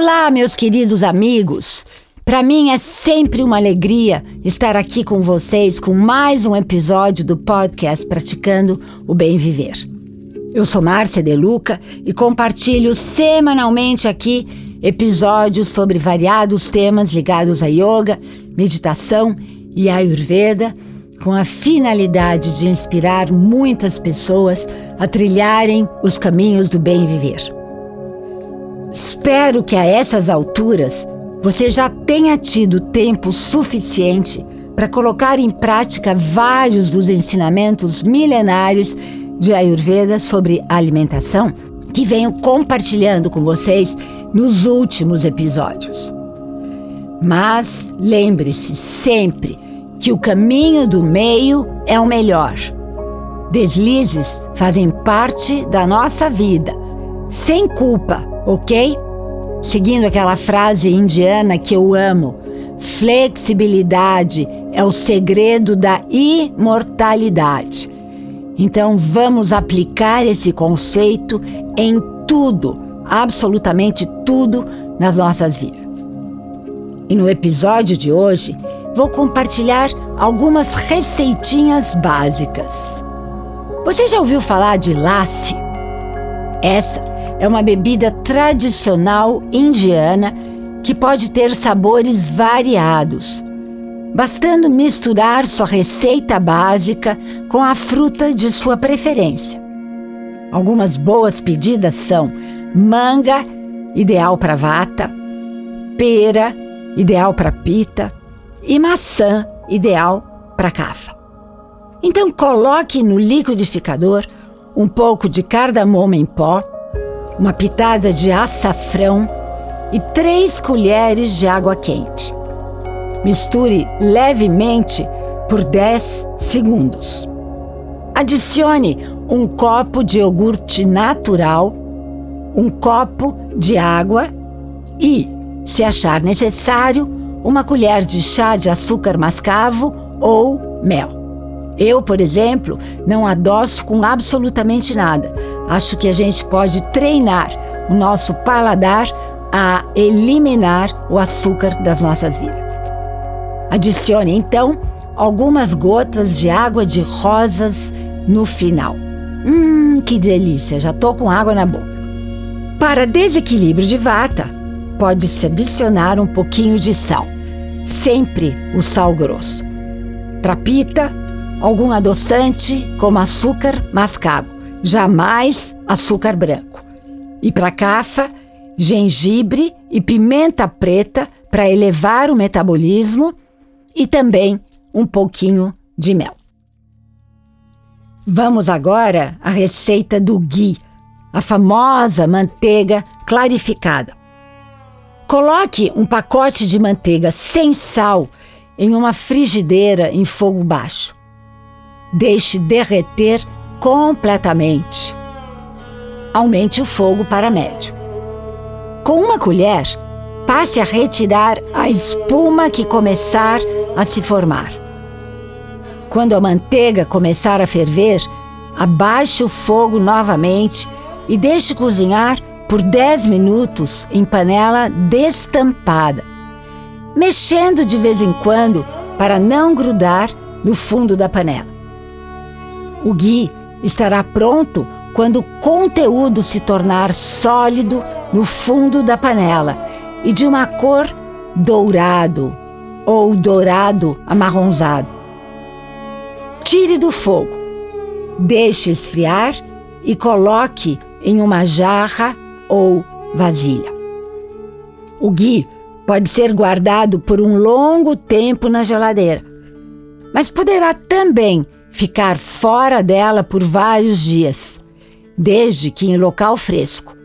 Olá, meus queridos amigos. Para mim é sempre uma alegria estar aqui com vocês com mais um episódio do podcast Praticando o Bem Viver. Eu sou Márcia De Luca e compartilho semanalmente aqui episódios sobre variados temas ligados a yoga, meditação e ayurveda, com a finalidade de inspirar muitas pessoas a trilharem os caminhos do bem viver. Espero que a essas alturas você já tenha tido tempo suficiente para colocar em prática vários dos ensinamentos milenares de Ayurveda sobre alimentação que venho compartilhando com vocês nos últimos episódios. Mas lembre-se sempre que o caminho do meio é o melhor. Deslizes fazem parte da nossa vida, sem culpa ok? Seguindo aquela frase indiana que eu amo: flexibilidade é o segredo da imortalidade. Então vamos aplicar esse conceito em tudo, absolutamente tudo nas nossas vidas. E no episódio de hoje, vou compartilhar algumas receitinhas básicas. Você já ouviu falar de lassi? Essa é uma bebida tradicional indiana que pode ter sabores variados, bastando misturar sua receita básica com a fruta de sua preferência. Algumas boas pedidas são manga, ideal para vata, pera, ideal para pita, e maçã, ideal para cafa. Então coloque no liquidificador um pouco de cardamomo em pó uma pitada de açafrão e três colheres de água quente. Misture levemente por 10 segundos. Adicione um copo de iogurte natural, um copo de água e, se achar necessário, uma colher de chá de açúcar mascavo ou mel. Eu, por exemplo, não adoço com absolutamente nada. Acho que a gente pode treinar o nosso paladar a eliminar o açúcar das nossas vidas. Adicione então algumas gotas de água de rosas no final. Hum, que delícia! Já tô com água na boca. Para desequilíbrio de vata, pode-se adicionar um pouquinho de sal. Sempre o sal grosso. Para pita, algum adoçante, como açúcar mascavo, jamais açúcar branco. E para cafa, gengibre e pimenta preta para elevar o metabolismo e também um pouquinho de mel. Vamos agora à receita do ghee, a famosa manteiga clarificada. Coloque um pacote de manteiga sem sal em uma frigideira em fogo baixo. Deixe derreter completamente. Aumente o fogo para médio. Com uma colher, passe a retirar a espuma que começar a se formar. Quando a manteiga começar a ferver, abaixe o fogo novamente e deixe cozinhar por 10 minutos em panela destampada, mexendo de vez em quando para não grudar no fundo da panela. O ghee estará pronto quando o conteúdo se tornar sólido no fundo da panela e de uma cor dourado ou dourado amarronzado. Tire do fogo, deixe esfriar e coloque em uma jarra ou vasilha. O ghee pode ser guardado por um longo tempo na geladeira, mas poderá também ficar fora dela por vários dias, desde que em local fresco.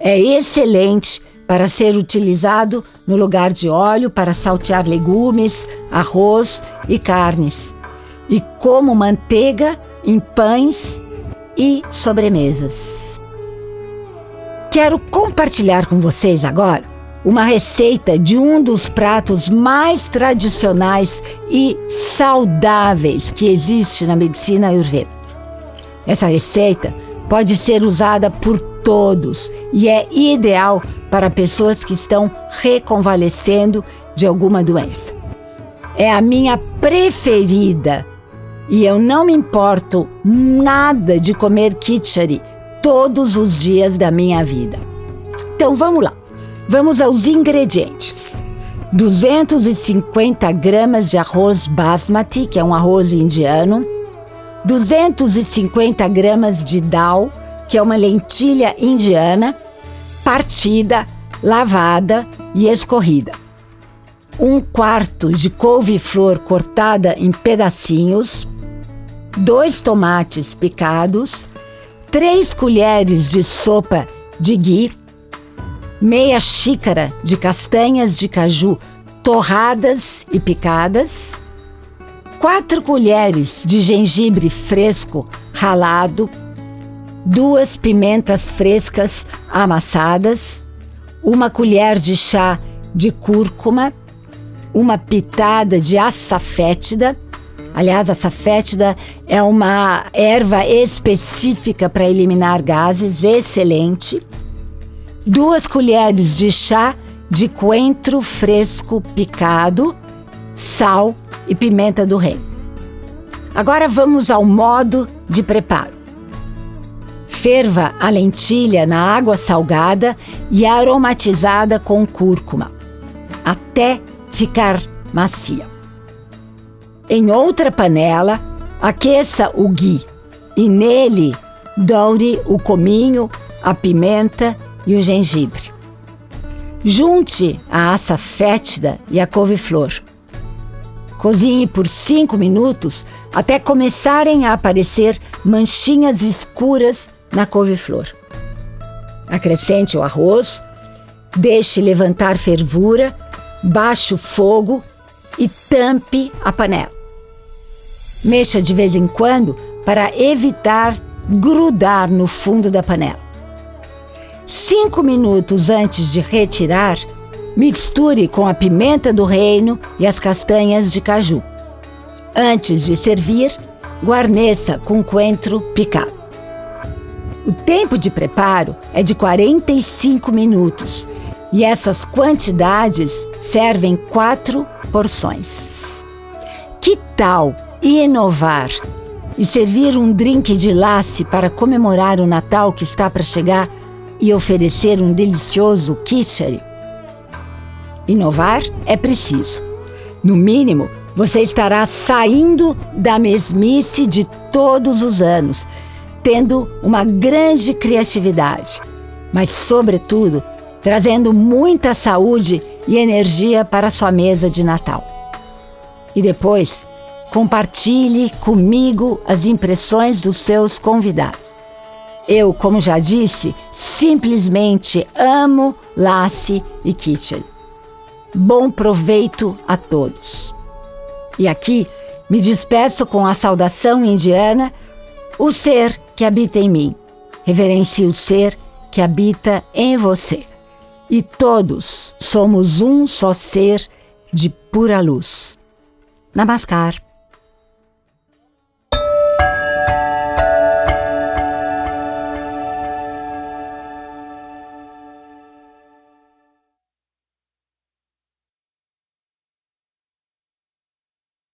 É excelente para ser utilizado no lugar de óleo para saltear legumes, arroz e carnes, e como manteiga em pães e sobremesas. Quero compartilhar com vocês agora uma receita de um dos pratos mais tradicionais e saudáveis que existe na medicina ayurveda. Essa receita pode ser usada por todos e é ideal para pessoas que estão reconvalescendo de alguma doença. É a minha preferida e eu não me importo nada de comer kitchari todos os dias da minha vida. Então vamos lá, vamos aos ingredientes. 250 gramas de arroz basmati, que é um arroz indiano, 250 gramas de dal, que é uma lentilha indiana, partida, lavada e escorrida. Um quarto de couve-flor cortada em pedacinhos, dois tomates picados, três colheres de sopa de ghee, meia xícara de castanhas de caju torradas e picadas, quatro colheres de gengibre fresco ralado, duas pimentas frescas amassadas, uma colher de chá de cúrcuma, uma pitada de açafétida. Aliás, a açafétida é uma erva específica para eliminar gases, excelente duas colheres de chá de coentro fresco picado, sal e pimenta do reino. Agora vamos ao modo de preparo. Ferva a lentilha na água salgada e aromatizada com cúrcuma, até ficar macia. Em outra panela, aqueça o ghee e nele doure o cominho, a pimenta e o gengibre. Junte a assa fétida e a couve-flor. Cozinhe por 5 minutos até começarem a aparecer manchinhas escuras na couve-flor. Acrescente o arroz, deixe levantar fervura, baixe o fogo e tampe a panela. Mexa de vez em quando para evitar grudar no fundo da panela. Cinco minutos antes de retirar, misture com a pimenta do reino e as castanhas de caju. Antes de servir, guarneça com coentro picado. O tempo de preparo é de 45 minutos e essas quantidades servem quatro porções. Que tal inovar e servir um drink de lace para comemorar o Natal que está para chegar e oferecer um delicioso kitchery? Inovar é preciso. No mínimo, você estará saindo da mesmice de todos os anos, tendo uma grande criatividade, mas, sobretudo, trazendo muita saúde e energia para sua mesa de Natal. E depois, compartilhe comigo as impressões dos seus convidados. Eu, como já disse, simplesmente amo Lassi e Kitchen. Bom proveito a todos. E aqui me despeço com a saudação indiana: o ser que habita em mim. Reverencie o ser que habita em você. E todos somos um só ser de pura luz. Namaskar.